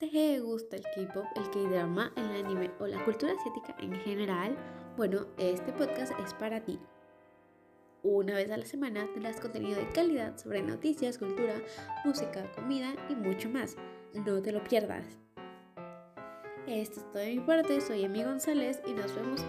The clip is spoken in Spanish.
¿Te gusta el K-pop, el K-drama, el anime o la cultura asiática en general? Bueno, este podcast es para ti. Una vez a la semana tendrás contenido de calidad sobre noticias, cultura, música, comida y mucho más. No te lo pierdas. Esto es todo de mi parte, soy Emi González y nos vemos.